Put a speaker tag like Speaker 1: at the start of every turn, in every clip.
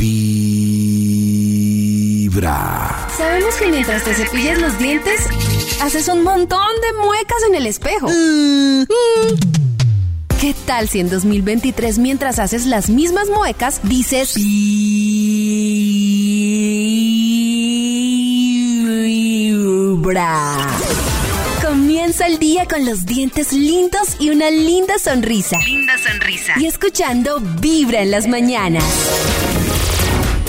Speaker 1: Vibra.
Speaker 2: Sabemos que mientras te cepillas los dientes, haces un montón de muecas en el espejo. Mm. ¿Qué tal si en 2023 mientras haces las mismas muecas dices Vibra? Comienza el día con los dientes lindos y una linda sonrisa.
Speaker 3: Linda sonrisa.
Speaker 2: Y escuchando Vibra en las mañanas.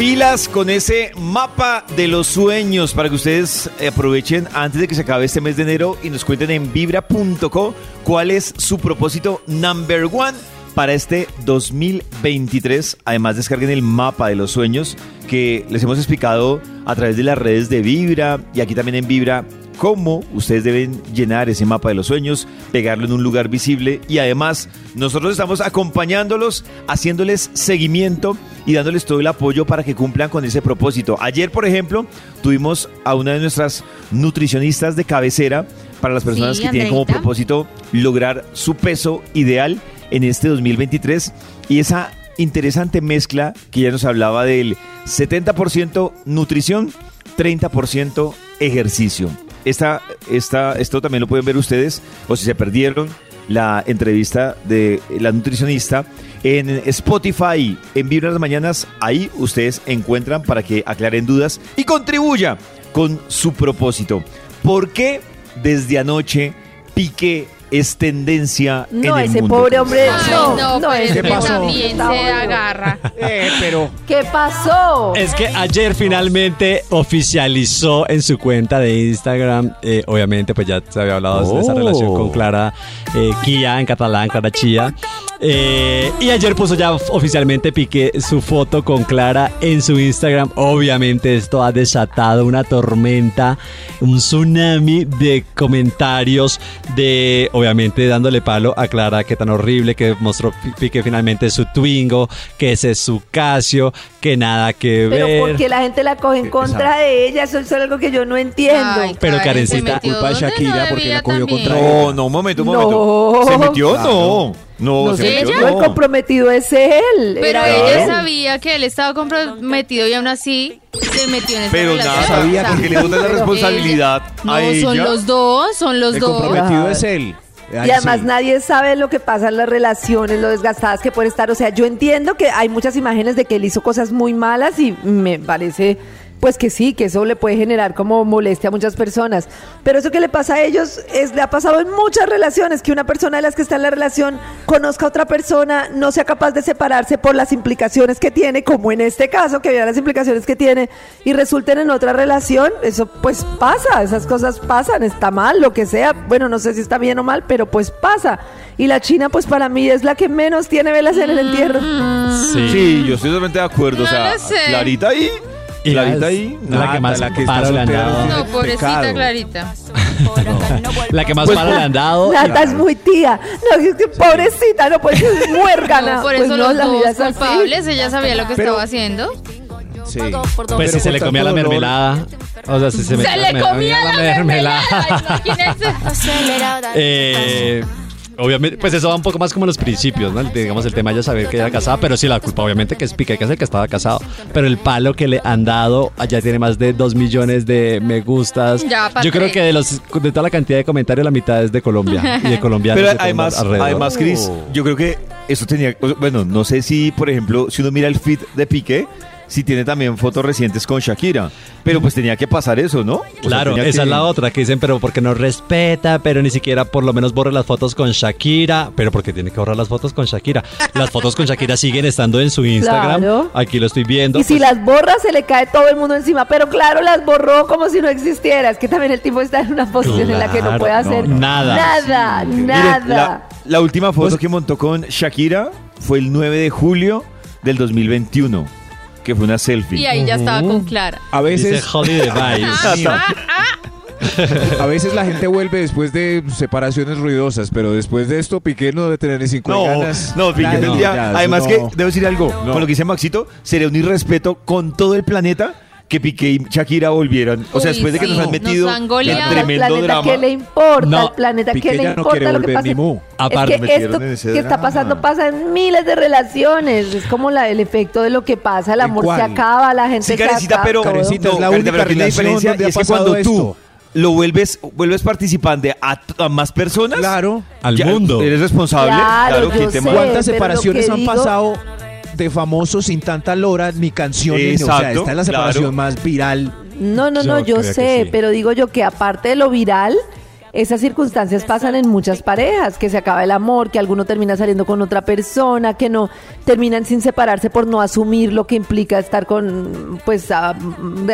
Speaker 4: Pilas con ese mapa de los sueños para que ustedes aprovechen antes de que se acabe este mes de enero y nos cuenten en vibra.co cuál es su propósito number one para este 2023. Además, descarguen el mapa de los sueños que les hemos explicado a través de las redes de Vibra y aquí también en Vibra cómo ustedes deben llenar ese mapa de los sueños, pegarlo en un lugar visible y además nosotros estamos acompañándolos, haciéndoles seguimiento y dándoles todo el apoyo para que cumplan con ese propósito. Ayer, por ejemplo, tuvimos a una de nuestras nutricionistas de cabecera para las personas
Speaker 3: Sí,
Speaker 4: que tienen como propósito lograr su peso ideal en este 2023 y esa interesante mezcla que ya nos hablaba del 70% nutrición, 30% ejercicio. Esta, esta, esto también lo pueden ver ustedes, o si se perdieron la entrevista de la nutricionista en Spotify, en Vibra las Mañanas, ahí ustedes encuentran para que aclaren dudas y contribuya con su propósito. ¿Por qué desde anoche Piqué es tendencia
Speaker 5: No,
Speaker 4: en el
Speaker 5: ese
Speaker 4: mundo?
Speaker 5: pobre hombre,
Speaker 3: Ay,
Speaker 5: no,
Speaker 3: no,
Speaker 5: no,
Speaker 3: pero
Speaker 5: ese
Speaker 3: también
Speaker 5: está
Speaker 3: se agarra.
Speaker 6: Eh, pero
Speaker 5: ¿Qué pasó?
Speaker 7: Es que ayer finalmente oficializó en su cuenta de Instagram, eh, obviamente pues ya se había hablado de esa
Speaker 4: Oh.
Speaker 7: relación con Clara eh, Kia en catalán, Clara Chía. Eh, y ayer puso ya oficialmente Piqué su foto con Clara en su Instagram. Obviamente esto ha desatado una tormenta, un tsunami de comentarios de, obviamente dándole palo a Clara que tan horrible que mostró Pi- Piqué finalmente su Twingo, que ese es su Casio, que nada que
Speaker 5: Pero
Speaker 7: ver.
Speaker 5: porque la gente la coge en contra de ella, eso es algo que yo no entiendo.
Speaker 3: Ay,
Speaker 7: Pero, Karencita,
Speaker 6: culpa
Speaker 3: no
Speaker 6: Shakira porque la cogió
Speaker 3: también.
Speaker 6: contra
Speaker 4: No, no, un momento, un
Speaker 5: No.
Speaker 4: momento. ¿Se metió? No. No,
Speaker 5: no
Speaker 4: se
Speaker 5: el comprometido es él.
Speaker 3: Pero
Speaker 5: era
Speaker 3: ella
Speaker 5: él.
Speaker 3: sabía que él estaba comprometido y aún así se metió en esa
Speaker 4: Pero
Speaker 3: relación.
Speaker 4: nada,
Speaker 6: sabía
Speaker 4: porque le botan la responsabilidad
Speaker 3: No,
Speaker 4: a ella.
Speaker 3: son los dos, son los
Speaker 6: el
Speaker 3: dos.
Speaker 6: comprometido
Speaker 5: Ay.
Speaker 6: es él.
Speaker 5: Y además
Speaker 6: sí.
Speaker 5: nadie sabe lo que pasa en las relaciones, lo desgastadas que pueden estar. O sea, yo entiendo que hay muchas imágenes de que él hizo cosas muy malas y me parece, pues que sí, que eso le puede generar como molestia a muchas personas. Pero eso que le pasa a ellos es, le ha pasado en muchas relaciones, que una persona de las que está en la relación conozca a otra persona, no sea capaz de separarse por las implicaciones que tiene, como en este caso, que vean las implicaciones que tiene y resulten en otra relación. Eso pues pasa, esas cosas pasan, está mal, lo que sea. Bueno, no sé si está bien o mal, pero pues pasa. Y la China, pues para mí es la que menos tiene velas en el entierro.
Speaker 4: Sí, yo estoy totalmente de acuerdo. o sea. Clarita ahí.
Speaker 7: Y
Speaker 4: Clarita
Speaker 7: la-
Speaker 4: ahí.
Speaker 7: la que más
Speaker 6: la que
Speaker 7: paro le han dado.
Speaker 3: No, pobrecita
Speaker 6: pecado.
Speaker 3: Clarita.
Speaker 7: La que más
Speaker 4: Pues,
Speaker 7: palo le han dado.
Speaker 5: Nata es muy tía. No, es que pobrecita, no, pues es muérgana.
Speaker 3: No, por
Speaker 5: Pues
Speaker 3: eso
Speaker 5: no,
Speaker 3: los dos culpables, ella sabía lo que
Speaker 6: Pero-
Speaker 3: estaba haciendo.
Speaker 6: Sí.
Speaker 7: Pues si se le comía la mermelada. O sea, si se,
Speaker 3: Se le comía la mermelada, imagínense.
Speaker 7: Eh, obviamente, pues eso va un poco más como los principios, ¿no? Digamos, el tema de saber que era casada, pero sí la culpa, obviamente, que es Piqué, que es el que estaba casado. Pero el palo que le han dado, allá tiene más de 2 millones de me gustas.
Speaker 3: Ya,
Speaker 7: Yo creo que de, los, de toda la cantidad de comentarios, la mitad es de Colombia. Y de colombianos.
Speaker 4: Pero además, además, Chris,
Speaker 6: Oh.
Speaker 4: yo creo que eso tenía. Bueno, no sé si, por ejemplo, si uno mira el feed de Piqué, si tiene también fotos recientes con Shakira. Pero pues tenía que pasar eso, ¿no? O
Speaker 7: Claro, esa
Speaker 4: que-
Speaker 7: es la otra, que dicen, pero porque no respeta, pero ni siquiera por lo menos borra las fotos con Shakira, pero porque tiene que borrar las fotos con Shakira. Las fotos con Shakira siguen estando en su Instagram,
Speaker 5: Claro.
Speaker 7: aquí lo estoy viendo.
Speaker 5: Y si
Speaker 7: pues,
Speaker 5: las borra, se le cae todo el mundo encima. Pero claro, las borró como si no existiera. Es que también el tipo está en una posición en la que no puede hacer
Speaker 7: no, nada.
Speaker 5: Nada, nada.
Speaker 4: la, la última foto
Speaker 6: Pues-
Speaker 4: que montó con Shakira fue el 9 de julio del 2021, que fue una selfie.
Speaker 3: Y ahí ya estaba con Clara.
Speaker 6: A
Speaker 7: dice
Speaker 6: veces,
Speaker 7: Holiday Vibes.
Speaker 6: Sí. a veces la gente vuelve después de separaciones ruidosas, pero después de esto Piqué no debe tener ni cinco
Speaker 4: No,
Speaker 6: ganas.
Speaker 4: no, Piqué tendría- Además
Speaker 6: no.
Speaker 4: que, debo decir algo,
Speaker 6: No.
Speaker 4: con lo que dice Maxito, sería un irrespeto con todo el planeta que Piqué y Shakira volvieran. O sea,
Speaker 3: Uy,
Speaker 4: después de que
Speaker 3: sí.
Speaker 4: nos han
Speaker 3: Nos
Speaker 4: metido
Speaker 3: han goleado.
Speaker 5: Al
Speaker 4: tremendo
Speaker 5: planeta
Speaker 4: drama.
Speaker 5: que le importa,
Speaker 7: No,
Speaker 5: al planeta
Speaker 6: Piqué
Speaker 5: que le
Speaker 6: ya no
Speaker 5: importa
Speaker 6: quiere
Speaker 5: lo que
Speaker 6: volver
Speaker 5: pasa.
Speaker 6: ni mu.
Speaker 7: Aparte,
Speaker 5: es que
Speaker 4: metieron
Speaker 5: esto
Speaker 4: en ese
Speaker 5: que está
Speaker 4: drama.
Speaker 5: pasando pasa en miles de relaciones. Es como la, el efecto de lo que pasa. El
Speaker 6: ¿En
Speaker 5: amor se
Speaker 6: cuál?
Speaker 5: acaba, la gente
Speaker 4: Sí,
Speaker 5: se
Speaker 4: Karencita,
Speaker 5: acaba,
Speaker 4: pero.
Speaker 6: Karencita, es la
Speaker 4: Karencita,
Speaker 6: única
Speaker 4: pero aquí la
Speaker 6: relación
Speaker 4: diferencia
Speaker 6: donde
Speaker 4: y
Speaker 6: ha
Speaker 4: es que
Speaker 6: pasado
Speaker 4: cuando tú
Speaker 6: esto.
Speaker 4: lo vuelves, vuelves participante a, a más personas,
Speaker 6: Claro.
Speaker 7: Al
Speaker 4: ya
Speaker 7: mundo.
Speaker 4: Eres responsable.
Speaker 5: Claro,
Speaker 4: Claro, ¿quién
Speaker 5: yo sé.
Speaker 6: ¿Cuántas
Speaker 5: pero lo
Speaker 6: separaciones
Speaker 5: que
Speaker 6: han
Speaker 5: digo-
Speaker 6: pasado de famosos sin tanta lora ni canciones? o sea,
Speaker 4: Exacto,
Speaker 6: esta es la separación
Speaker 4: claro.
Speaker 6: más viral.
Speaker 5: No, no, no,
Speaker 6: Yo
Speaker 5: sé,
Speaker 6: sí.
Speaker 5: pero digo yo que aparte de lo viral, esas circunstancias pasan en muchas parejas, que se acaba el amor, que alguno termina saliendo con otra persona, que no terminan sin separarse por no asumir lo que implica estar con, pues, a-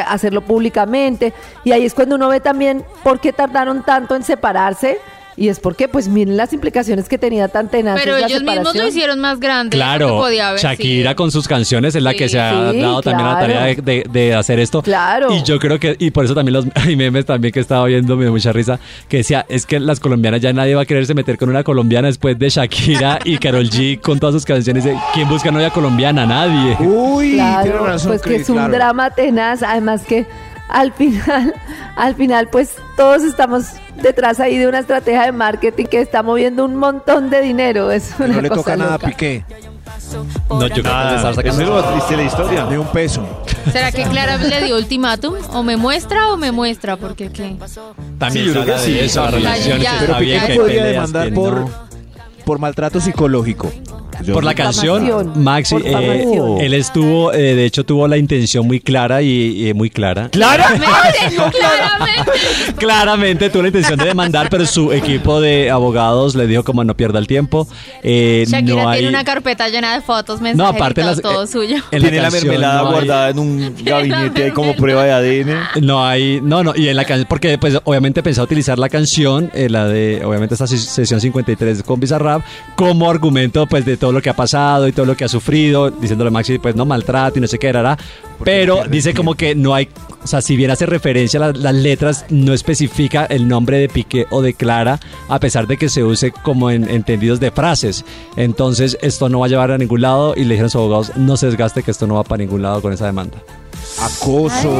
Speaker 5: hacerlo públicamente. Y ahí es cuando uno ve también por qué tardaron tanto en separarse. Y es porque, pues, miren las implicaciones que tenía tan tenaz
Speaker 3: Pero ellos mismos lo hicieron más grande.
Speaker 7: Claro,
Speaker 3: podía haber
Speaker 7: Shakira
Speaker 3: sido.
Speaker 7: con sus canciones es la que se ha
Speaker 5: Sí,
Speaker 7: dado también la
Speaker 5: claro.
Speaker 7: tarea de, de- de hacer esto.
Speaker 5: Claro.
Speaker 7: Y yo creo que, y por eso también los hay memes también que estaba viendo, me dio mucha risa, que decía, es que las colombianas ya nadie va a quererse meter con una colombiana después de Shakira y Carol G con todas sus canciones. de, ¿Quién busca novia colombiana? Nadie.
Speaker 6: Uy,
Speaker 5: Claro,
Speaker 6: tiene razón.
Speaker 5: pues que es un
Speaker 6: claro.
Speaker 5: drama tenaz, además que al final, al final pues todos estamos detrás ahí de una estrategia de marketing que está moviendo un montón de dinero, es una
Speaker 6: No le
Speaker 5: cosa
Speaker 6: toca nada a. Piqué,
Speaker 7: No, yo creo que le sacando-
Speaker 4: es triste la historia.
Speaker 6: ni un peso.
Speaker 3: ¿Será que Clara le dio ultimátum? ¿O me muestra o me muestra? Porque qué.
Speaker 7: También
Speaker 4: Sí, yo
Speaker 7: se
Speaker 4: creo que sí.
Speaker 3: ya.
Speaker 7: que
Speaker 6: Pero Piqué podría demandar por,
Speaker 7: no.
Speaker 6: por maltrato psicológico. Yo-
Speaker 7: Por la canción, Maxi,
Speaker 5: por
Speaker 7: eh, él estuvo, eh, de hecho tuvo la intención muy clara y, y muy clara.
Speaker 4: ¿Clara?
Speaker 3: Claramente.
Speaker 7: Claramente tuvo la intención de demandar, pero su equipo de abogados le dijo como no pierda el tiempo. eh,
Speaker 3: Shakira
Speaker 7: no hay-
Speaker 3: tiene una carpeta llena de fotos, mensajes
Speaker 7: No, aparte las-
Speaker 3: todo
Speaker 7: eh,
Speaker 3: suyo.
Speaker 7: en
Speaker 4: Tiene la
Speaker 7: canción
Speaker 4: mermelada
Speaker 7: no hay-
Speaker 4: guardada en un gabinete ahí como prueba de ADN.
Speaker 7: No hay, no, no, y en la canción, porque pues obviamente pensé utilizar la canción, eh, la de, obviamente esta ses- sesión 53 con Bizarrap, como argumento pues de todo lo que ha pasado y todo lo que ha sufrido, diciéndole a Maxi pues no maltrato y no sé qué era, pero dice como que no hay, o sea, si bien hace referencia a las, las letras, no especifica el nombre de Piqué o de Clara, a pesar de que se use como en entendidos de frases. Entonces esto no va a llevar a ningún lado y le dijeron a sus abogados, no se desgaste que esto no va para ningún lado con esa demanda.
Speaker 6: Acoso.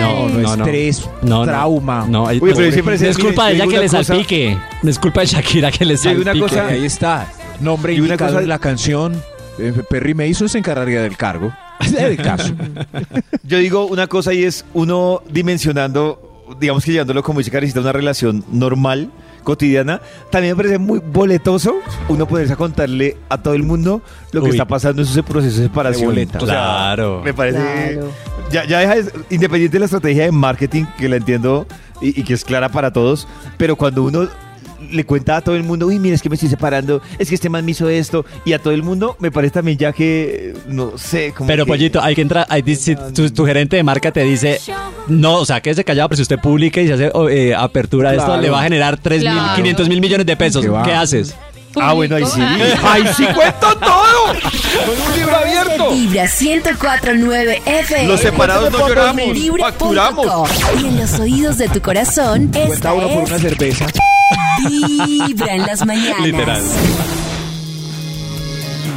Speaker 7: No,
Speaker 6: no,
Speaker 7: no, no.
Speaker 6: estrés,
Speaker 7: No, no.
Speaker 6: trauma.
Speaker 7: No, ay,
Speaker 4: Uy, pero siempre
Speaker 7: es culpa de ella que le salpique. No es culpa de Shakira que le
Speaker 4: digo una
Speaker 7: salpique.
Speaker 4: cosa-
Speaker 6: Ahí está. Nombre
Speaker 4: Y una cosa-
Speaker 6: en la canción. Eh, Perry Mason se encargaría del cargo. del caso.
Speaker 4: Yo digo una cosa y es uno dimensionando, digamos que llevándolo como dice Karencita, una relación normal, cotidiana. También me parece muy boletoso uno poderse a contarle a todo el mundo lo que
Speaker 7: Uy.
Speaker 4: está pasando en su proceso de separación.
Speaker 6: De boleta.
Speaker 4: O sea,
Speaker 7: Claro.
Speaker 4: Me parece.
Speaker 5: Claro.
Speaker 4: Ya, ya deja de- independiente de la estrategia de marketing, que la entiendo y, y que es clara para todos, pero cuando uno le cuenta a todo el mundo, uy, mira, es que me estoy separando, es que este man me hizo esto, y a todo el mundo, me parece también ya que, no sé, como
Speaker 7: Pero
Speaker 4: que-
Speaker 7: Pollito, hay que entrar, hay, si tu, tu gerente de marca te dice, no, o sea, quédese callado, pero si usted publica y se hace oh, eh, apertura de esto, le va a generar 3 mil,
Speaker 3: Claro.
Speaker 7: 500 mil millones de pesos.
Speaker 6: ¿Qué
Speaker 7: haces?
Speaker 4: Ah, bueno, ahí sí. ¡Ahí sí cuento todo! ¡Con un libro abierto!
Speaker 2: Vibra 1049 FM.
Speaker 4: Los separados no lloramos, facturamos.
Speaker 2: Y en los oídos de tu corazón,
Speaker 6: Cuenta
Speaker 2: esta
Speaker 6: uno por una cerveza.
Speaker 2: Vibra en las mañanas.
Speaker 7: Literal.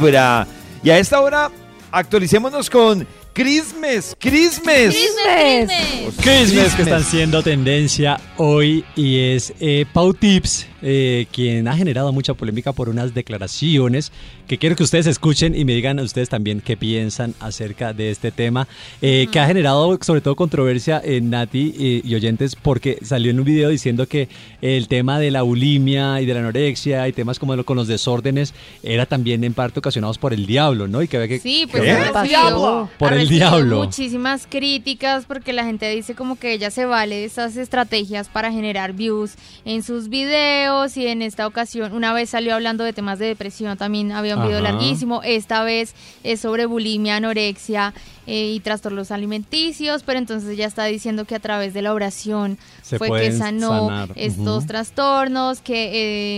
Speaker 4: Vibra. Y a esta hora, actualicémonos con Christmas, Christmas.
Speaker 5: Christmas.
Speaker 7: Christmas que están siendo tendencia hoy y es eh, Pau Tips, eh, quien ha generado mucha polémica por unas declaraciones que quiero que ustedes escuchen y me digan ustedes también qué piensan acerca de este tema, eh, que ha generado sobre todo controversia en Nati eh, y oyentes porque salió en un video diciendo que el tema de la bulimia y de la anorexia y temas como lo- con los desórdenes era también en parte ocasionados por el diablo, ¿no? Y que había que...
Speaker 3: Sí, pues
Speaker 4: ¿Qué?
Speaker 3: ha recibido,
Speaker 7: Por
Speaker 3: ha
Speaker 7: el diablo.
Speaker 3: muchísimas críticas porque la gente dice como que ella se vale de esas estrategias para generar views en sus videos y en esta ocasión una vez salió hablando de temas de depresión, también había un video larguísimo, esta vez es sobre bulimia, anorexia eh, y trastornos alimenticios, pero entonces ella está diciendo que a través de la oración
Speaker 7: Se
Speaker 3: fue que sanó
Speaker 7: sanar.
Speaker 3: estos trastornos, que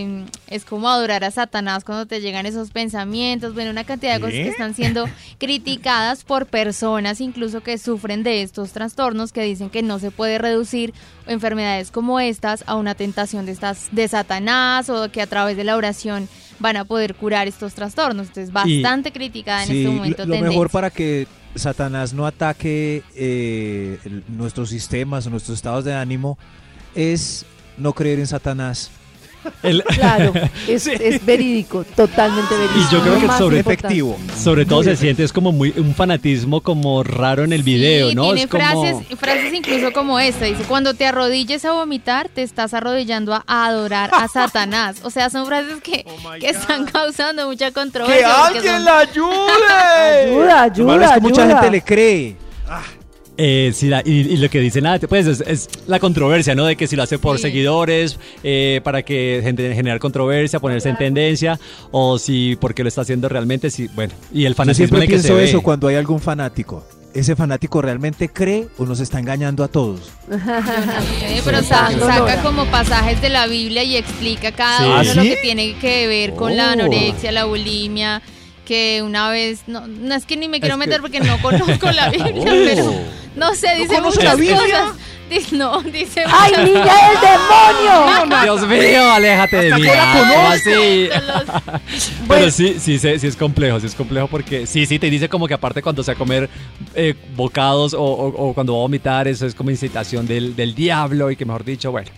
Speaker 3: eh, es como adorar a Satanás cuando te llegan esos pensamientos, bueno, una cantidad de cosas que están siendo criticadas por personas incluso que sufren de estos trastornos, que dicen que no se puede reducir enfermedades como estas a una tentación de estas de Satanás o que a través de la oración van a poder curar estos trastornos. Entonces, bastante criticada en
Speaker 6: Sí,
Speaker 3: este
Speaker 6: lo-
Speaker 3: momento.
Speaker 6: lo, mejor
Speaker 3: tendencia.
Speaker 6: para que Satanás no ataque eh, el- nuestros sistemas o nuestros estados de ánimo es no creer en Satanás.
Speaker 7: El-
Speaker 5: Claro, es, es verídico, totalmente verídico.
Speaker 7: Y yo creo que sobre
Speaker 6: efectivo.
Speaker 7: sobre todo se siente es como muy un fanatismo como raro en el video,
Speaker 3: Sí,
Speaker 7: ¿no?
Speaker 3: tiene
Speaker 7: es como
Speaker 3: frases, frases incluso como esta. Dice, cuando te arrodilles a vomitar, te estás arrodillando a, adorar a Satanás. O sea, son frases que, que están causando mucha
Speaker 4: ¡Que
Speaker 3: controversia. porque
Speaker 4: alguien
Speaker 3: son-
Speaker 4: la ayude!
Speaker 5: Ayuda,
Speaker 6: Lo malo
Speaker 5: ayuda,
Speaker 6: es que mucha gente le cree.
Speaker 7: Eh, sí, la- y, y lo que dice nada, pues es, es la controversia, ¿no? De que si lo hace por
Speaker 3: Sí.
Speaker 7: seguidores, eh, para que gente generar controversia, ponerse en tendencia, o si porque lo está haciendo realmente, sí, bueno. Y el
Speaker 6: Yo
Speaker 7: fanatismo
Speaker 6: siempre
Speaker 7: en el que se
Speaker 6: pienso
Speaker 7: ve.
Speaker 6: eso cuando hay algún fanático. ¿Ese fanático realmente cree o nos está engañando a todos?
Speaker 3: Sí, pero sa-
Speaker 5: Dando
Speaker 3: saca
Speaker 5: Nora.
Speaker 3: como pasajes de la Biblia y explica cada
Speaker 7: Sí.
Speaker 3: uno
Speaker 4: ¿Ah,
Speaker 3: lo
Speaker 4: sí?
Speaker 3: que tiene que ver con la
Speaker 6: Oh.
Speaker 3: anorexia, la bulimia, que una vez, no, no es que ni me quiero
Speaker 6: Es que-
Speaker 3: meter porque no conozco la Biblia,
Speaker 6: Oh.
Speaker 3: pero no sé, dice
Speaker 6: conoce
Speaker 3: muchas cosas. Dice- no, dice
Speaker 5: ¡Ay,
Speaker 3: muchas
Speaker 5: niña del demonio!
Speaker 7: Dios mío, aléjate de mí. ¿cómo así?
Speaker 3: cosas.
Speaker 7: Pero sí, sí, sí, sí es complejo, sí es complejo porque sí, sí, te dice como que aparte cuando se va a comer eh, bocados o, o- o cuando va a vomitar, eso es como incitación del, del diablo y que mejor dicho, bueno.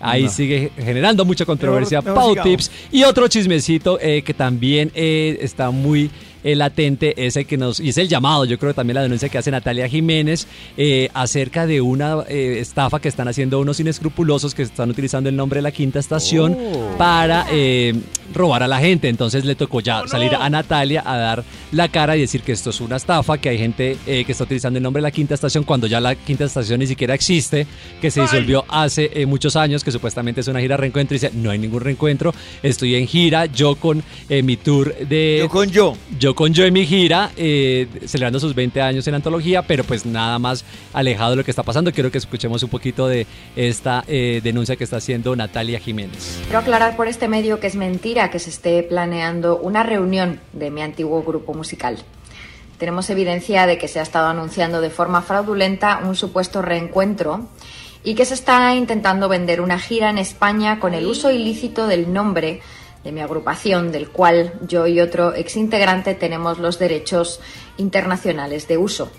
Speaker 7: Ahí
Speaker 6: No.
Speaker 7: sigue generando mucha controversia. Pau. Tips. Y otro chismecito eh, que también eh, está muy eh, latente es el que nos. Y es el llamado, yo creo también la denuncia que hace Natalia Jiménez eh, acerca de una eh, estafa que están haciendo unos inescrupulosos que están utilizando el nombre de la quinta estación para eh, robar a la gente. Entonces le tocó ya salir a Natalia a dar la cara y decir que esto es una estafa, que hay gente que está utilizando el nombre de la quinta estación cuando ya la quinta estación ni siquiera existe, que se disolvió hace muchos años, que supuestamente es una gira reencuentro y dice, no hay ningún reencuentro, estoy en gira, yo con mi tour de...
Speaker 4: Yo con yo.
Speaker 7: Yo con yo en mi gira, eh, celebrando sus 20 años en antología, pero pues nada más alejado de lo que está pasando. Quiero que escuchemos un poquito de esta eh, denuncia que está haciendo Natalia Jiménez.
Speaker 1: Quiero aclarar por este medio que es mentira que se esté planeando una reunión de mi antiguo grupo musical. Tenemos evidencia de que se ha estado anunciando de forma fraudulenta un supuesto reencuentro y que se está intentando vender una gira en España con el uso ilícito del nombre de mi agrupación, del cual yo y otro exintegrante tenemos los derechos internacionales de uso.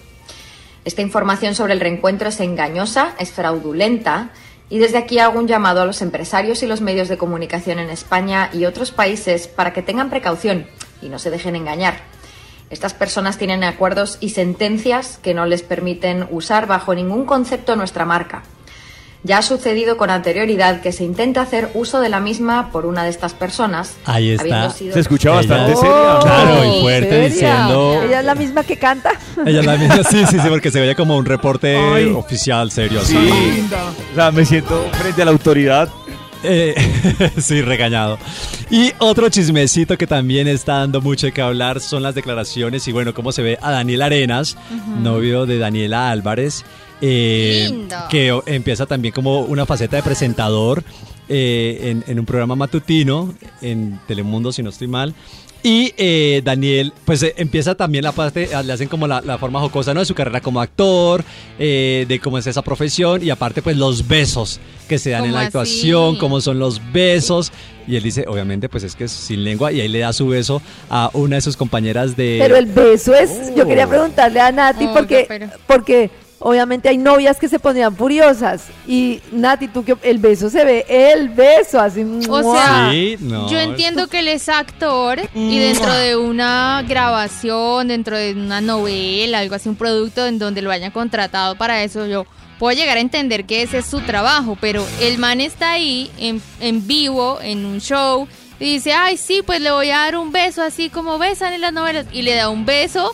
Speaker 1: Esta información sobre el reencuentro es engañosa, es fraudulenta y desde aquí hago un llamado a los empresarios y los medios de comunicación en España y otros países para que tengan precaución y no se dejen engañar. Estas personas tienen acuerdos y sentencias que no les permiten usar bajo ningún concepto nuestra marca. Ya ha sucedido con anterioridad que se intenta hacer uso de la misma por una de estas personas.
Speaker 7: Ahí está.
Speaker 1: sido-
Speaker 4: Se escucha bastante
Speaker 7: Ella-
Speaker 4: seria.
Speaker 7: Claro, y
Speaker 5: Oh,
Speaker 7: fuerte
Speaker 5: ¿seria?
Speaker 7: diciendo...
Speaker 5: Ella es la misma que canta.
Speaker 7: Ella es la misma, sí, sí, sí, porque se veía como un reporte
Speaker 4: Ay.
Speaker 7: oficial, serio. así.
Speaker 4: Sí. O sea, me siento frente a la autoridad.
Speaker 7: Eh, sí, regañado. Y otro chismecito que también está dando mucho que hablar son las declaraciones y bueno, cómo se ve a Daniel Arenas, novio de Daniela Álvarez, eh, que empieza también como una faceta de presentador eh, en, en un programa matutino en Telemundo, si no estoy mal. Y eh, Daniel, pues eh, empieza también la parte, le hacen como la, la forma jocosa, ¿no? De su carrera como actor, eh, de cómo es esa profesión y aparte pues los besos que se dan en
Speaker 3: ¿Cómo
Speaker 7: la
Speaker 3: así?
Speaker 7: actuación, cómo son los besos. Y él dice, obviamente, pues es que es sin lengua y ahí le da su beso a una de sus compañeras de...
Speaker 5: Pero el beso es, yo quería preguntarle a Nati
Speaker 3: Oiga,
Speaker 5: porque,
Speaker 3: pero-
Speaker 5: porque obviamente hay novias que se pondrían furiosas y Nati, tú que el beso se ve, el beso así.
Speaker 3: O sea,
Speaker 7: Sí, no.
Speaker 3: yo entiendo que él es actor y dentro de una grabación, dentro de una novela, algo así, un producto en donde lo hayan contratado para eso, yo puedo llegar a entender que ese es su trabajo, pero el man está ahí en, en vivo, en un show, y dice, ay, sí, pues le voy a dar un beso así como besan en las novelas, y le da un beso.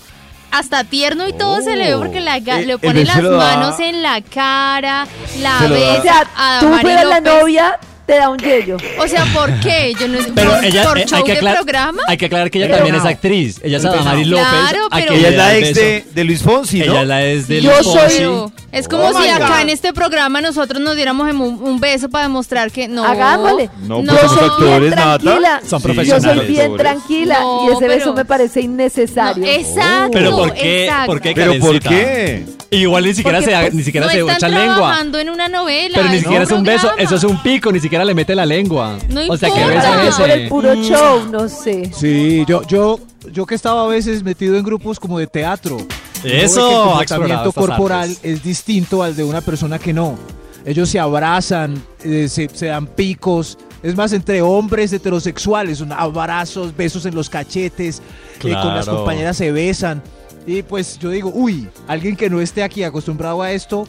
Speaker 3: Hasta tierno y todo se le ve porque la ga-
Speaker 4: Eh,
Speaker 3: le
Speaker 4: el
Speaker 3: pone
Speaker 4: beso
Speaker 3: las
Speaker 4: da-
Speaker 3: manos en la cara, la
Speaker 4: Se
Speaker 3: besa
Speaker 5: O sea, tú fueras la novia, te da un yello.
Speaker 3: O sea, ¿por qué? Yo no
Speaker 7: Pero
Speaker 3: por,
Speaker 7: ella,
Speaker 3: por
Speaker 7: eh,
Speaker 3: show
Speaker 7: hay, que
Speaker 3: de programa.
Speaker 7: hay que aclarar que ella
Speaker 4: Pero
Speaker 7: también es
Speaker 4: no.
Speaker 7: actriz. Ella es Adamari
Speaker 4: no.
Speaker 7: López.
Speaker 3: Claro, pero-
Speaker 4: Ella es la ex de, de Luis Fonsi, ¿no?
Speaker 7: Ella es la es de
Speaker 5: Yo
Speaker 7: Luis
Speaker 5: soy-
Speaker 7: Fonsi.
Speaker 3: Pero- Es como
Speaker 4: Oh
Speaker 3: si acá
Speaker 4: God.
Speaker 3: en este programa nosotros nos diéramos un, un beso para demostrar que no.
Speaker 5: Hagámosle.
Speaker 4: No,
Speaker 3: No,
Speaker 4: pues somos
Speaker 3: soy
Speaker 4: actores,
Speaker 5: tranquila.
Speaker 7: Son
Speaker 4: Sí,
Speaker 5: Yo
Speaker 7: profesionales.
Speaker 5: soy bien tranquila
Speaker 3: No,
Speaker 5: y ese beso
Speaker 3: pero-
Speaker 5: me parece innecesario.
Speaker 3: No, exacto.
Speaker 7: Pero ¿por qué?
Speaker 3: exacto.
Speaker 7: ¿Por qué,
Speaker 4: ¿Pero por qué?
Speaker 7: Igual ni siquiera
Speaker 5: Porque,
Speaker 7: se,
Speaker 5: pues,
Speaker 7: ni siquiera
Speaker 3: no
Speaker 7: se
Speaker 3: están
Speaker 7: echa lengua.
Speaker 3: trabajando en una novela.
Speaker 7: Pero ni siquiera es un beso, eso es un pico, ni siquiera le mete la lengua.
Speaker 3: No
Speaker 7: o sea, que beso
Speaker 5: Será que
Speaker 7: es
Speaker 5: por el
Speaker 7: ese.
Speaker 5: puro show, no sé.
Speaker 6: Sí, yo, yo, yo que estaba a veces metido en grupos como de teatro.
Speaker 7: Eso,
Speaker 6: el comportamiento corporal
Speaker 7: artes.
Speaker 6: es distinto al de una persona que no. Ellos se abrazan, eh, se, se dan picos. Es más, entre hombres heterosexuales, un abrazos, besos en los cachetes, eh, con las
Speaker 7: Claro.
Speaker 6: compañeras se besan. Y pues yo digo, uy, alguien que no esté aquí acostumbrado a esto,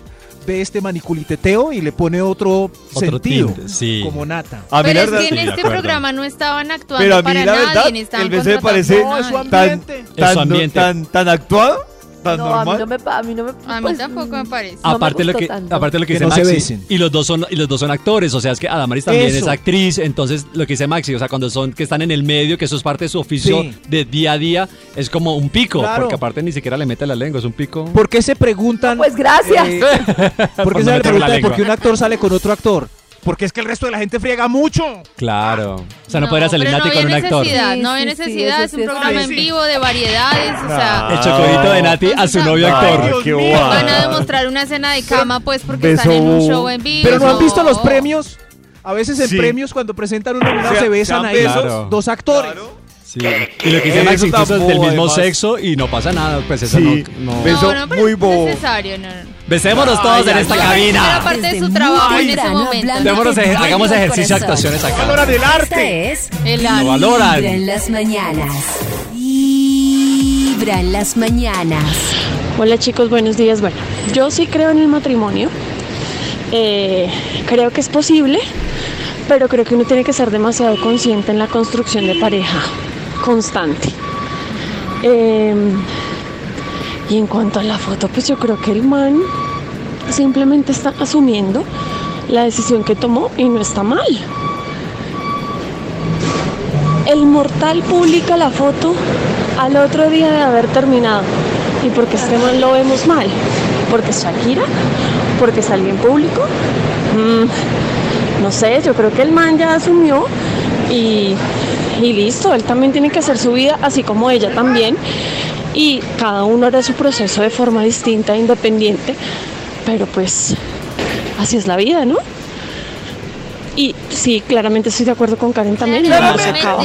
Speaker 6: ve este maniculiteteo y le pone otro, sentido,
Speaker 7: tinte, sí.
Speaker 6: como nata.
Speaker 4: A mí
Speaker 3: Pero
Speaker 4: la
Speaker 3: es
Speaker 4: verdad,
Speaker 3: que en
Speaker 4: sí,
Speaker 3: este programa no estaban actuando
Speaker 4: Pero a mí
Speaker 3: para
Speaker 4: la
Speaker 3: nadie,
Speaker 4: verdad,
Speaker 3: estaban
Speaker 4: el beso me parece
Speaker 6: No,
Speaker 3: nadie.
Speaker 4: tan, tan, tan, tan actuado, tan
Speaker 5: No, a mí no me, a mí no me,
Speaker 3: A mí
Speaker 5: pues,
Speaker 3: tampoco me parece.
Speaker 5: No me
Speaker 7: aparte, lo que,
Speaker 5: tanto.
Speaker 7: aparte lo que,
Speaker 6: Que
Speaker 7: dice
Speaker 6: no se
Speaker 7: Maxi,
Speaker 6: besen.
Speaker 7: y los dos son y los dos son actores, o sea, es que Adamaris también
Speaker 6: Eso.
Speaker 7: es actriz, entonces lo que dice Maxi, o sea, cuando son que están en el medio, que eso es parte de su oficio
Speaker 6: Sí.
Speaker 7: de día a día, es como un pico,
Speaker 6: Claro.
Speaker 7: porque aparte ni siquiera le mete la lengua, es un pico.
Speaker 6: ¿Por qué se preguntan?
Speaker 5: Pues gracias.
Speaker 6: eh,
Speaker 7: Por
Speaker 6: ¿Por qué se le
Speaker 7: meter la
Speaker 6: pregunta
Speaker 7: lengua.
Speaker 6: por qué un actor sale con otro actor? Porque es que el resto de la gente friega mucho.
Speaker 7: Claro. O sea, no, podría salir Nati
Speaker 3: no
Speaker 7: con un actor.
Speaker 3: necesidad,
Speaker 5: Sí,
Speaker 3: no
Speaker 5: sí,
Speaker 3: necesidad, es un
Speaker 5: sí es
Speaker 3: programa en vivo de variedades, o sea,
Speaker 7: El chocorito de Nati a su novio actor.
Speaker 4: qué
Speaker 3: van a demostrar una escena de cama pues porque
Speaker 4: Beso-
Speaker 3: están en un show en vivo.
Speaker 6: Pero no han visto los premios. A veces en
Speaker 4: Sí.
Speaker 6: premios cuando presentan una nominada
Speaker 4: O sea,
Speaker 6: se besan
Speaker 4: besos.
Speaker 7: Claro.
Speaker 6: dos actores.
Speaker 4: Claro.
Speaker 7: Sí. Y lo que dice incluso es del mismo
Speaker 4: además.
Speaker 7: sexo y no pasa nada, pues eso
Speaker 4: Sí.
Speaker 7: no, no.
Speaker 4: Beso
Speaker 3: no, no, pero
Speaker 4: muy
Speaker 3: es
Speaker 4: bobo.
Speaker 3: necesario, no, no.
Speaker 7: Besémonos todos en esta cabina.
Speaker 3: aparte de
Speaker 2: Desde
Speaker 3: su trabajo en ese momento.
Speaker 7: Démonos,
Speaker 2: de
Speaker 7: hagamos ejercicio de actuaciones acá.
Speaker 6: Valoran el
Speaker 2: Esta
Speaker 6: arte.
Speaker 2: es
Speaker 3: El
Speaker 7: Lo
Speaker 3: arte.
Speaker 7: valoran.
Speaker 2: Vibra en las mañanas. Vibra en las mañanas.
Speaker 8: Hola chicos, buenos días. Bueno, yo sí creo en el matrimonio. Eh, creo que es posible, pero creo que uno tiene que ser demasiado consciente en la construcción de pareja constante. Eh, y en cuanto a la foto, pues yo creo que el man simplemente está asumiendo la decisión que tomó y no está mal. El mortal publica la foto al otro día de haber terminado. ¿Y porque este man lo vemos mal? ¿Porque es Shakira? ¿Porque es alguien público? Mm, no sé, yo creo que el man ya asumió y, y listo, él también tiene que hacer su vida, así como ella también. Y cada uno hará su proceso de forma distinta, independiente, pero pues así es la vida, ¿no? Y sí, claramente estoy de acuerdo con Karen también. se acaba.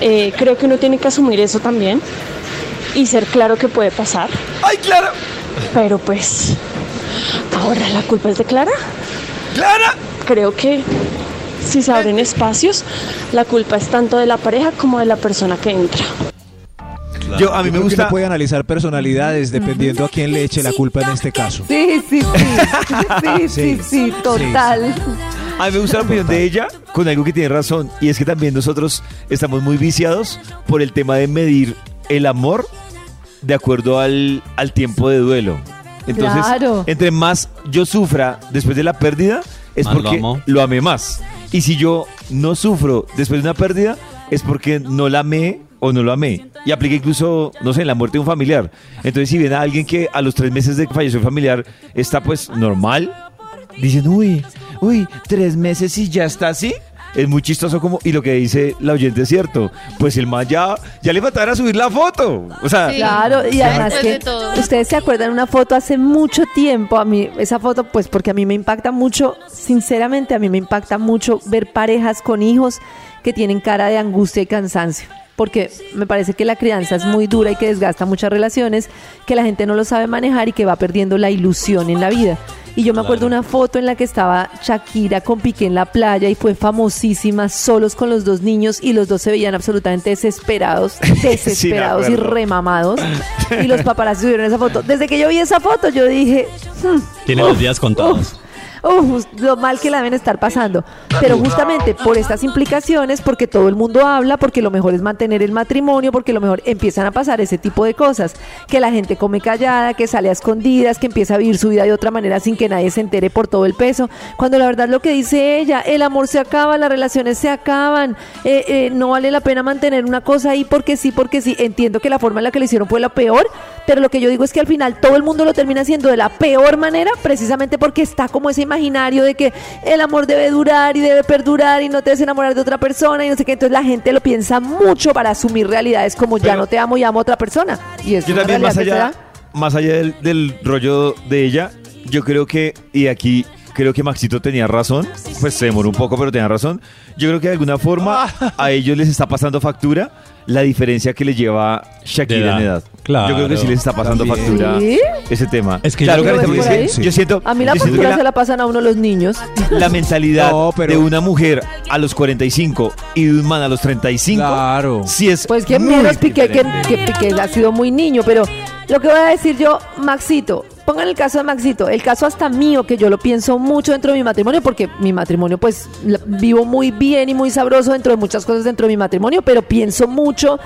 Speaker 8: Eh, creo que uno tiene que asumir eso también y ser claro que puede pasar.
Speaker 4: ¡Ay, Clara!
Speaker 8: Pero pues, ahora la culpa es de Clara.
Speaker 4: ¡Clara!
Speaker 8: Creo que si se abren espacios, la culpa es tanto de la pareja como de la persona que entra.
Speaker 4: Yo, a mí
Speaker 6: Yo
Speaker 4: me gusta.
Speaker 6: uno puede analizar personalidades dependiendo a quién le eche la culpa en este caso.
Speaker 5: Sí, sí, sí. Sí, sí,
Speaker 6: Sí.
Speaker 5: sí, total.
Speaker 4: A mí me gusta la opinión de ella con algo que tiene razón. Y es que también nosotros estamos muy viciados por el tema de medir el amor de acuerdo al, al tiempo de duelo. Entonces,
Speaker 5: Claro.
Speaker 4: entre más yo sufra después de la pérdida, es
Speaker 7: Más lo
Speaker 4: porque
Speaker 7: amo.
Speaker 4: lo amé más. Y si yo no sufro después de una pérdida, es porque no la amé o no lo amé. Y aplica incluso, no sé, en la muerte de un familiar. Entonces, si viene a alguien que a los tres meses de que falleció el familiar está pues normal, dicen, uy, uy, tres meses y ya está así. Es muy chistoso como, y lo que dice la oyente es cierto, pues el man ya, ya le faltaba subir la foto. O sea,
Speaker 3: Sí.
Speaker 5: Claro, y además que ustedes se acuerdan una foto hace mucho tiempo, a mí esa foto pues porque a mí me impacta mucho, sinceramente a mí me impacta mucho ver parejas con hijos que tienen cara de angustia y cansancio, porque me parece que la crianza es muy dura y que desgasta muchas relaciones, que la gente no lo sabe manejar y que va perdiendo la ilusión en la vida. Y yo me acuerdo una foto en la que estaba Shakira con Piqué en la playa y fue famosísima, solos con los dos niños y los dos se veían absolutamente desesperados, desesperados y remamados. Y los paparazzi subieron esa foto. Desde que yo vi esa foto, yo dije, "Hmm,
Speaker 7: Tiene los días contados.
Speaker 5: uf, lo mal que la deben estar pasando. Pero justamente por estas implicaciones, porque todo el mundo habla, porque lo mejor es mantener el matrimonio, porque lo mejor empiezan a pasar ese tipo de cosas, que la gente come callada, que sale a escondidas, que empieza a vivir su vida de otra manera sin que nadie se entere por todo el peso, cuando la verdad lo que dice ella, el amor se acaba, las relaciones se acaban, eh, eh, no vale la pena mantener una cosa ahí porque sí, porque sí, entiendo que la forma en la que le hicieron fue la peor, pero lo que yo digo es que al final todo el mundo lo termina haciendo de la peor manera, precisamente porque está como ese imaginario de que el amor debe durar y debe perdurar y no te debes enamorar de otra persona y no sé qué, entonces la gente lo piensa mucho para asumir realidades como ya no te amo y amo a otra persona. Y es
Speaker 4: Yo también más allá, más allá del, del rollo de ella, yo creo que, y aquí creo que Maxito tenía razón, pues se demoró un poco, pero tenía razón. Yo creo que de alguna forma a ellos les está pasando factura la diferencia que les lleva Shakira en
Speaker 7: edad. Claro.
Speaker 4: Yo creo que sí les está pasando
Speaker 6: También.
Speaker 4: factura
Speaker 5: ¿Sí?
Speaker 4: ese tema.
Speaker 7: Es que
Speaker 4: claro,
Speaker 7: yo creo
Speaker 5: que
Speaker 4: es que yo siento,
Speaker 5: A mí la factura
Speaker 4: la-
Speaker 5: se la pasan a uno los niños.
Speaker 4: la mentalidad
Speaker 6: No, pero-
Speaker 4: de una mujer a los 45 y de un man a los 35
Speaker 6: Claro.
Speaker 4: sí es
Speaker 5: Pues que menos Piqué que, que Piqué ha sido muy niño, pero lo que voy a decir yo, Maxito, pongan el caso de Maxito, el caso hasta mío, que yo lo pienso mucho dentro de mi matrimonio, porque mi matrimonio pues vivo muy bien y muy sabroso dentro de muchas cosas dentro de mi matrimonio, pero pienso mucho,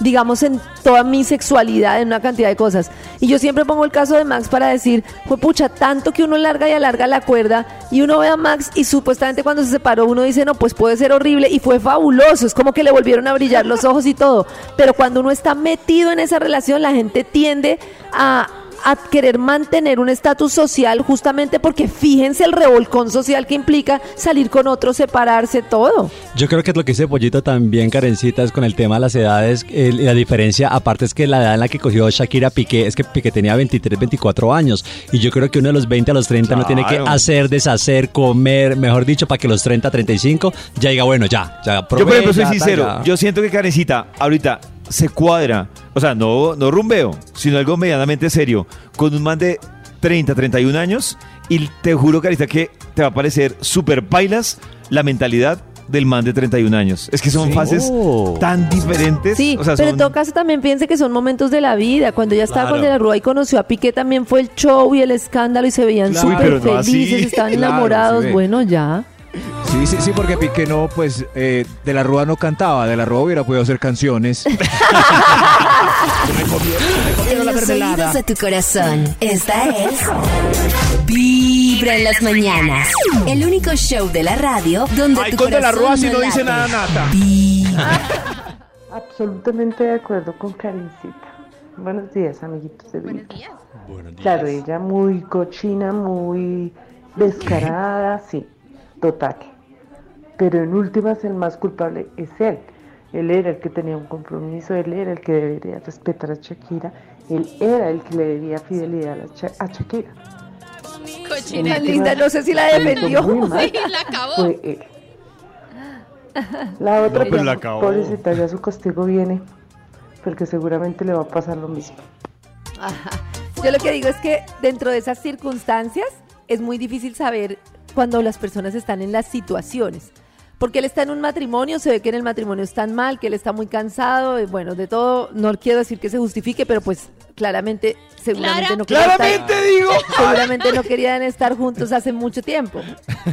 Speaker 5: digamos, en toda mi sexualidad, en una cantidad de cosas. Y yo siempre pongo el caso de Max para decir, fue pucha, tanto que uno larga y alarga la cuerda y uno ve a Max y supuestamente cuando se separó uno dice, no, pues puede ser horrible y fue fabuloso, es como que le volvieron a brillar los ojos y todo. Pero cuando uno está metido en esa relación, la gente tiende a a querer mantener un estatus social justamente porque fíjense el revolcón social que implica salir con otro, separarse, todo.
Speaker 7: Yo creo que es lo que dice Pollito también, Karencita, es con el tema de las edades. el- la diferencia, aparte, es que la edad en la que cogió Shakira Piqué es que Piqué tenía 23, 24 años. Y yo creo que uno de los 20 a los 30 no tiene que hacer, deshacer, comer, mejor dicho, para que los 30, 35 ya diga, bueno, ya, ya
Speaker 4: Yo, por ejemplo, soy
Speaker 7: ya,
Speaker 4: sincero.
Speaker 7: ya.
Speaker 4: Yo siento que Karencita ahorita se cuadra. O sea, no, no rumbeo, sino algo medianamente serio. Con un man de 30, 31 años. Y te juro, Carita, que te va a parecer súper pailas la mentalidad del man de 31 años. Es que son
Speaker 6: Sí.
Speaker 4: fases
Speaker 7: Oh.
Speaker 4: tan diferentes.
Speaker 5: Sí,
Speaker 4: o sea,
Speaker 5: pero en
Speaker 4: son-
Speaker 5: todo caso también piense que son momentos de la vida. Cuando ella estaba
Speaker 4: Claro.
Speaker 5: con De la Rúa y conoció a Piqué también fue el show y el escándalo y se veían
Speaker 6: Claro.
Speaker 5: Súper
Speaker 4: no así.
Speaker 5: felices, estaban
Speaker 6: Claro,
Speaker 5: enamorados.
Speaker 6: sí
Speaker 5: bueno, ya.
Speaker 6: Sí, sí, sí, porque Piqué no, pues, eh, de la Rúa no cantaba, de la Rúa hubiera podido hacer canciones.
Speaker 2: En los oídos de tu corazón. Esta es Vibra en las mañanas. El único show de la radio donde
Speaker 6: Ay,
Speaker 2: tu
Speaker 6: con de la Rúa si no dice nada, Nata.
Speaker 2: Vibra.
Speaker 9: Absolutamente de acuerdo con Karencita. Buenos días, amiguitos de
Speaker 3: Buenos días.
Speaker 9: Claro, ella muy cochina, muy descarada, sí, total. Pero en últimas el más culpable es él. Él era el que tenía un compromiso, él era el que debería respetar a Shakira, él era el que le debía fidelidad a, Sha- a Shakira.
Speaker 3: Cochina.
Speaker 5: Tan linda, no sé si la defendió.
Speaker 9: Mal
Speaker 3: Sí, la acabó.
Speaker 9: fue él. La otra,
Speaker 4: No, la
Speaker 9: pobrecita, ya su castigo viene, porque seguramente le va a pasar lo mismo.
Speaker 5: Ajá. Yo lo que digo es que dentro de esas circunstancias es muy difícil saber cuando las personas están en las situaciones. Porque él está en un matrimonio, se ve que en el matrimonio están mal, que él está muy cansado, y bueno, de todo, no quiero decir que se justifique, pero pues claramente, seguramente no querían estar-
Speaker 4: Claramente digo.
Speaker 5: seguramente no querían estar juntos hace mucho tiempo.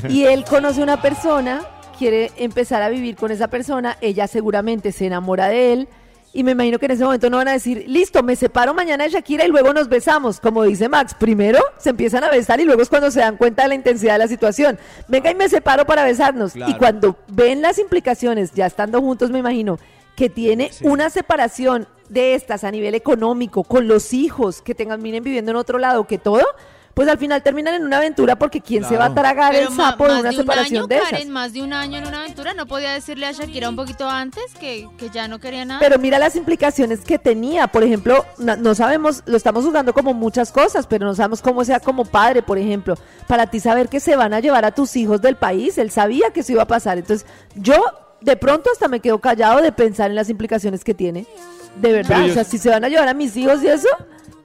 Speaker 5: Y él conoce una persona, quiere empezar a vivir con esa persona, ella seguramente se enamora de él. Y me imagino que en ese momento no van a decir, listo, me separo mañana de Shakira y luego nos besamos. Como dice Max, primero se empiezan a besar y luego es cuando se dan cuenta de la intensidad de la situación. Venga y me separo para besarnos.
Speaker 6: Claro.
Speaker 5: Y cuando ven las implicaciones, ya estando juntos, me imagino, que tiene una separación de estas a nivel económico, con los hijos que tengan, miren viviendo en otro lado, que todo, pues al final terminan en una aventura porque quién se va a
Speaker 6: Claro.
Speaker 5: tragar
Speaker 3: Pero
Speaker 5: el sapo de una
Speaker 3: de un
Speaker 5: separación
Speaker 3: año,
Speaker 5: de esas.
Speaker 3: Karen, más de un año en una aventura, no podía decirle a Shakira un poquito antes que, que ya no quería nada.
Speaker 5: Pero mira las implicaciones que tenía. Por ejemplo, no, no sabemos, lo estamos jugando como muchas cosas, pero no sabemos cómo sea como padre, por ejemplo. Para ti saber que se van a llevar a tus hijos del país, él sabía que eso iba a pasar. Entonces, yo de pronto hasta me quedo callado de pensar en las implicaciones que tiene. De verdad,
Speaker 4: yo-
Speaker 5: o sea, si se van a llevar a mis hijos y eso,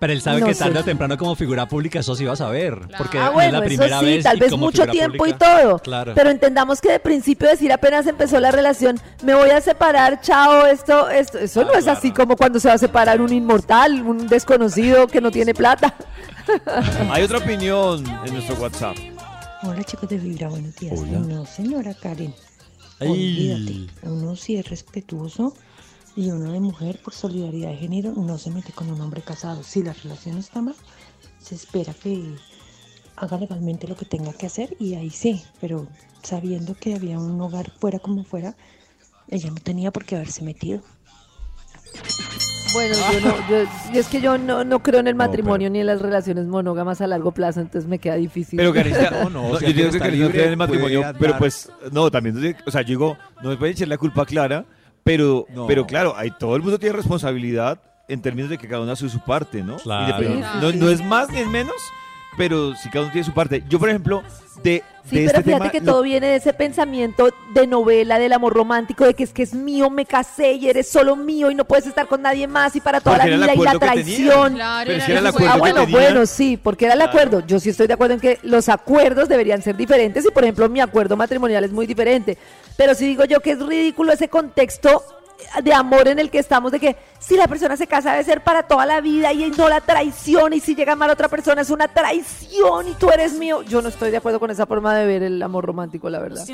Speaker 7: Pero él sabe
Speaker 5: No
Speaker 7: que
Speaker 5: sé.
Speaker 7: tarde o temprano como figura pública eso sí va a saber. Porque
Speaker 5: ah, bueno,
Speaker 7: es la
Speaker 5: eso
Speaker 7: primera
Speaker 5: sí,
Speaker 7: vez
Speaker 5: tal vez mucho tiempo y todo.
Speaker 7: Claro.
Speaker 5: Pero entendamos que de principio decir apenas empezó la relación, me voy a separar, chao, esto, esto, eso
Speaker 7: Ah,
Speaker 5: no es así como cuando se va a separar un inmortal, un desconocido que no tiene plata.
Speaker 4: Hay otra opinión en nuestro WhatsApp.
Speaker 10: Hola chicos de Vibra, buenos días.
Speaker 7: Hola.
Speaker 10: No, señora Karen. Olvídate. Uno si es respetuoso y uno de mujer por solidaridad de género no se mete con un hombre casado. Si la relación está mal, se espera que haga legalmente lo que tenga que hacer y ahí sí. Pero sabiendo que había un hogar fuera como fuera, ella no tenía por qué haberse metido.
Speaker 5: Bueno, yo no, yo, y es que yo no, no creo en el
Speaker 4: No,
Speaker 5: matrimonio ni en las relaciones monógamas a largo plazo, entonces me queda difícil.
Speaker 4: Pero Karencita,
Speaker 6: No, no,
Speaker 4: no,
Speaker 6: si
Speaker 4: yo digo que Karencita no cree en el matrimonio,
Speaker 6: puede
Speaker 4: pero pues, no, también, o sea, yo digo, no me pueden echar la culpa a Clara, pero,
Speaker 6: No.
Speaker 4: pero claro, ahí todo el mundo tiene responsabilidad en términos de que cada uno hace su parte, ¿no?
Speaker 7: Claro.
Speaker 4: No, no es más ni es menos, pero sí cada uno tiene su parte. Yo, por ejemplo, de,
Speaker 5: Sí,
Speaker 4: de
Speaker 5: pero
Speaker 4: este
Speaker 5: fíjate
Speaker 4: tema,
Speaker 5: que
Speaker 4: lo-
Speaker 5: todo viene de ese pensamiento de novela, del amor romántico, de que es que es mío, me casé y eres solo mío y no puedes estar con nadie más y para toda
Speaker 4: Porque
Speaker 5: la vida y la traición.
Speaker 3: Claro,
Speaker 4: Pero
Speaker 3: era
Speaker 4: si era el
Speaker 3: el
Speaker 4: acuerdo
Speaker 5: Ah,
Speaker 4: que
Speaker 5: bueno, bueno, sí, porque era el
Speaker 4: Claro.
Speaker 5: acuerdo. Yo sí estoy de acuerdo en que los acuerdos deberían ser diferentes y, por ejemplo, mi acuerdo matrimonial es muy diferente. Pero sí digo yo que es ridículo ese contexto de amor en el que estamos, de que si la persona se casa debe ser para toda la vida y no la traición y si llega mal a otra persona es una traición y tú eres mío. Yo no estoy de acuerdo con esa forma de ver el amor romántico, la verdad.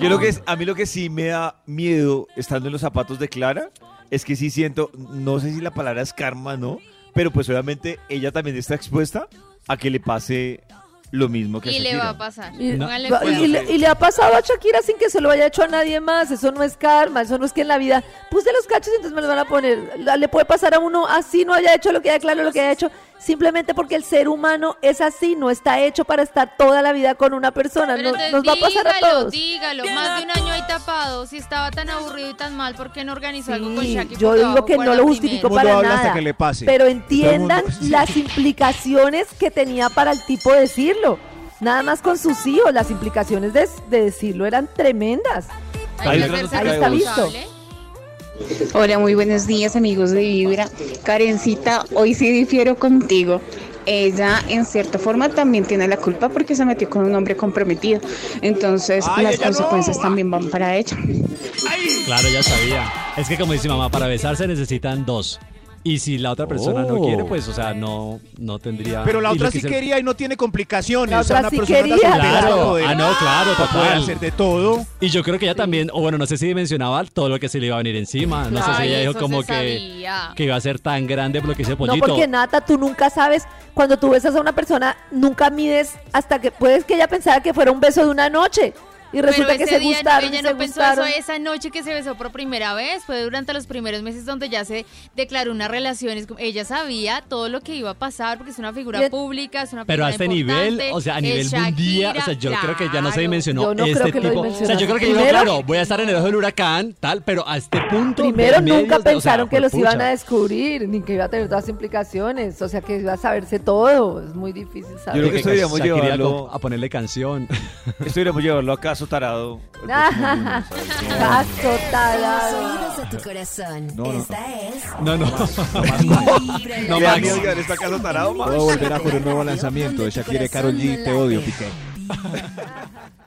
Speaker 4: Yo lo que es, a mí lo que sí me da miedo estando en los zapatos de Clara es que sí siento, no sé si la palabra es karma, ¿no? Pero pues obviamente ella también está expuesta a que le pase lo mismo que a
Speaker 3: Y le va a pasar.
Speaker 5: Y, y le, y le ha pasado a Shakira sin que se lo haya hecho a nadie más. Eso no es karma, eso no es que en la vida puse los cachos y entonces me los van a poner. Le puede pasar a uno así, no haya hecho lo que haya claro, lo que haya hecho, simplemente porque el ser humano es así, no está hecho para estar toda la vida con una persona.
Speaker 3: Pero
Speaker 5: No-
Speaker 3: entonces
Speaker 5: nos va a pasar a todos.
Speaker 3: dígalo. Más de un año ahí tapado. Si estaba tan aburrido y tan mal, ¿por qué no organizó algo con Shaki?
Speaker 5: yo digo que no lo justifico para
Speaker 6: habla hasta
Speaker 5: nada.
Speaker 6: que le pase.
Speaker 5: Pero entiendan
Speaker 6: mundo- sí.
Speaker 5: las implicaciones que tenía para el tipo decirlo. Nada más con sus hijos, las implicaciones de, de decirlo eran tremendas.
Speaker 3: Hay que
Speaker 4: Ahí
Speaker 3: hacerse
Speaker 5: está
Speaker 3: responsable.
Speaker 11: Hola, muy buenos días amigos de Vibra. Karencita, hoy sí difiero contigo. Ella en cierta forma también tiene la culpa porque se metió con un hombre comprometido. Entonces
Speaker 6: Ay,
Speaker 11: las
Speaker 6: no.
Speaker 11: consecuencias también van para ella.
Speaker 7: Claro, ya sabía. Es que como dice mamá, para besarse necesitan dos. Y si la otra persona no quiere, pues, o sea, no, no tendría.
Speaker 6: Pero la
Speaker 7: y lo
Speaker 6: otra
Speaker 7: que
Speaker 6: sí
Speaker 7: se-
Speaker 6: quería y no tiene complicaciones.
Speaker 5: La
Speaker 6: O sea,
Speaker 5: otra
Speaker 6: una
Speaker 5: sí
Speaker 6: persona
Speaker 5: quería.
Speaker 6: soltera
Speaker 7: Claro,
Speaker 6: poder-
Speaker 7: ah, no, claro,
Speaker 6: va a poder
Speaker 7: total.
Speaker 6: hacer de todo.
Speaker 7: Y yo creo que ella también, o bueno, no sé si mencionaba todo lo que se le iba a venir encima. No sé si
Speaker 3: Ay,
Speaker 7: ella dijo
Speaker 3: eso
Speaker 7: como
Speaker 3: se
Speaker 7: que,
Speaker 3: sabía.
Speaker 7: que iba a ser tan grande lo que ese
Speaker 5: No,
Speaker 7: pollito.
Speaker 5: porque Nata, tú nunca sabes, cuando tú besas a una persona, nunca mides hasta que puedes que ella pensara que fuera un beso de una noche. Y resulta
Speaker 3: Pero
Speaker 5: que
Speaker 3: ese
Speaker 5: se
Speaker 3: día
Speaker 5: gustaron.
Speaker 3: ella
Speaker 5: y
Speaker 3: no
Speaker 5: se
Speaker 3: pensó
Speaker 5: gustaron.
Speaker 3: eso esa noche que se besó por primera vez. Fue durante los primeros meses donde ya se declaró una relación. Ella sabía todo lo que iba a pasar porque es una figura
Speaker 5: Bien.
Speaker 3: pública, es una
Speaker 7: Pero a este nivel, o sea, a nivel mundial, o sea, yo creo que ya no se dimensionó
Speaker 5: Yo no creo
Speaker 7: este
Speaker 5: que lo
Speaker 7: tipo. O sea, yo creo que
Speaker 5: Primero-
Speaker 7: claro, voy a estar en el ojo del huracán, tal, pero a este punto.
Speaker 5: Primero nunca
Speaker 7: de- o sea,
Speaker 5: pensaron que los
Speaker 7: juepucha.
Speaker 5: iban a descubrir, ni que iba a tener todas las implicaciones, o sea que iba a saberse todo, es muy difícil
Speaker 4: Yo
Speaker 5: saber.
Speaker 4: creo que esto deberíamos
Speaker 7: Shakira
Speaker 4: llevarlo-
Speaker 7: a ponerle canción.
Speaker 4: Esto deberíamos llevarlo a caso tarado.
Speaker 2: corazón.
Speaker 6: No, no,
Speaker 2: Esta es
Speaker 7: No, no. No,
Speaker 4: ¿Le
Speaker 7: Max.
Speaker 4: da miedo llevar esto a caso tarado, Max?
Speaker 6: Puedo volver a por un nuevo lanzamiento de Shakira y Karol G. Te odio, Piqué.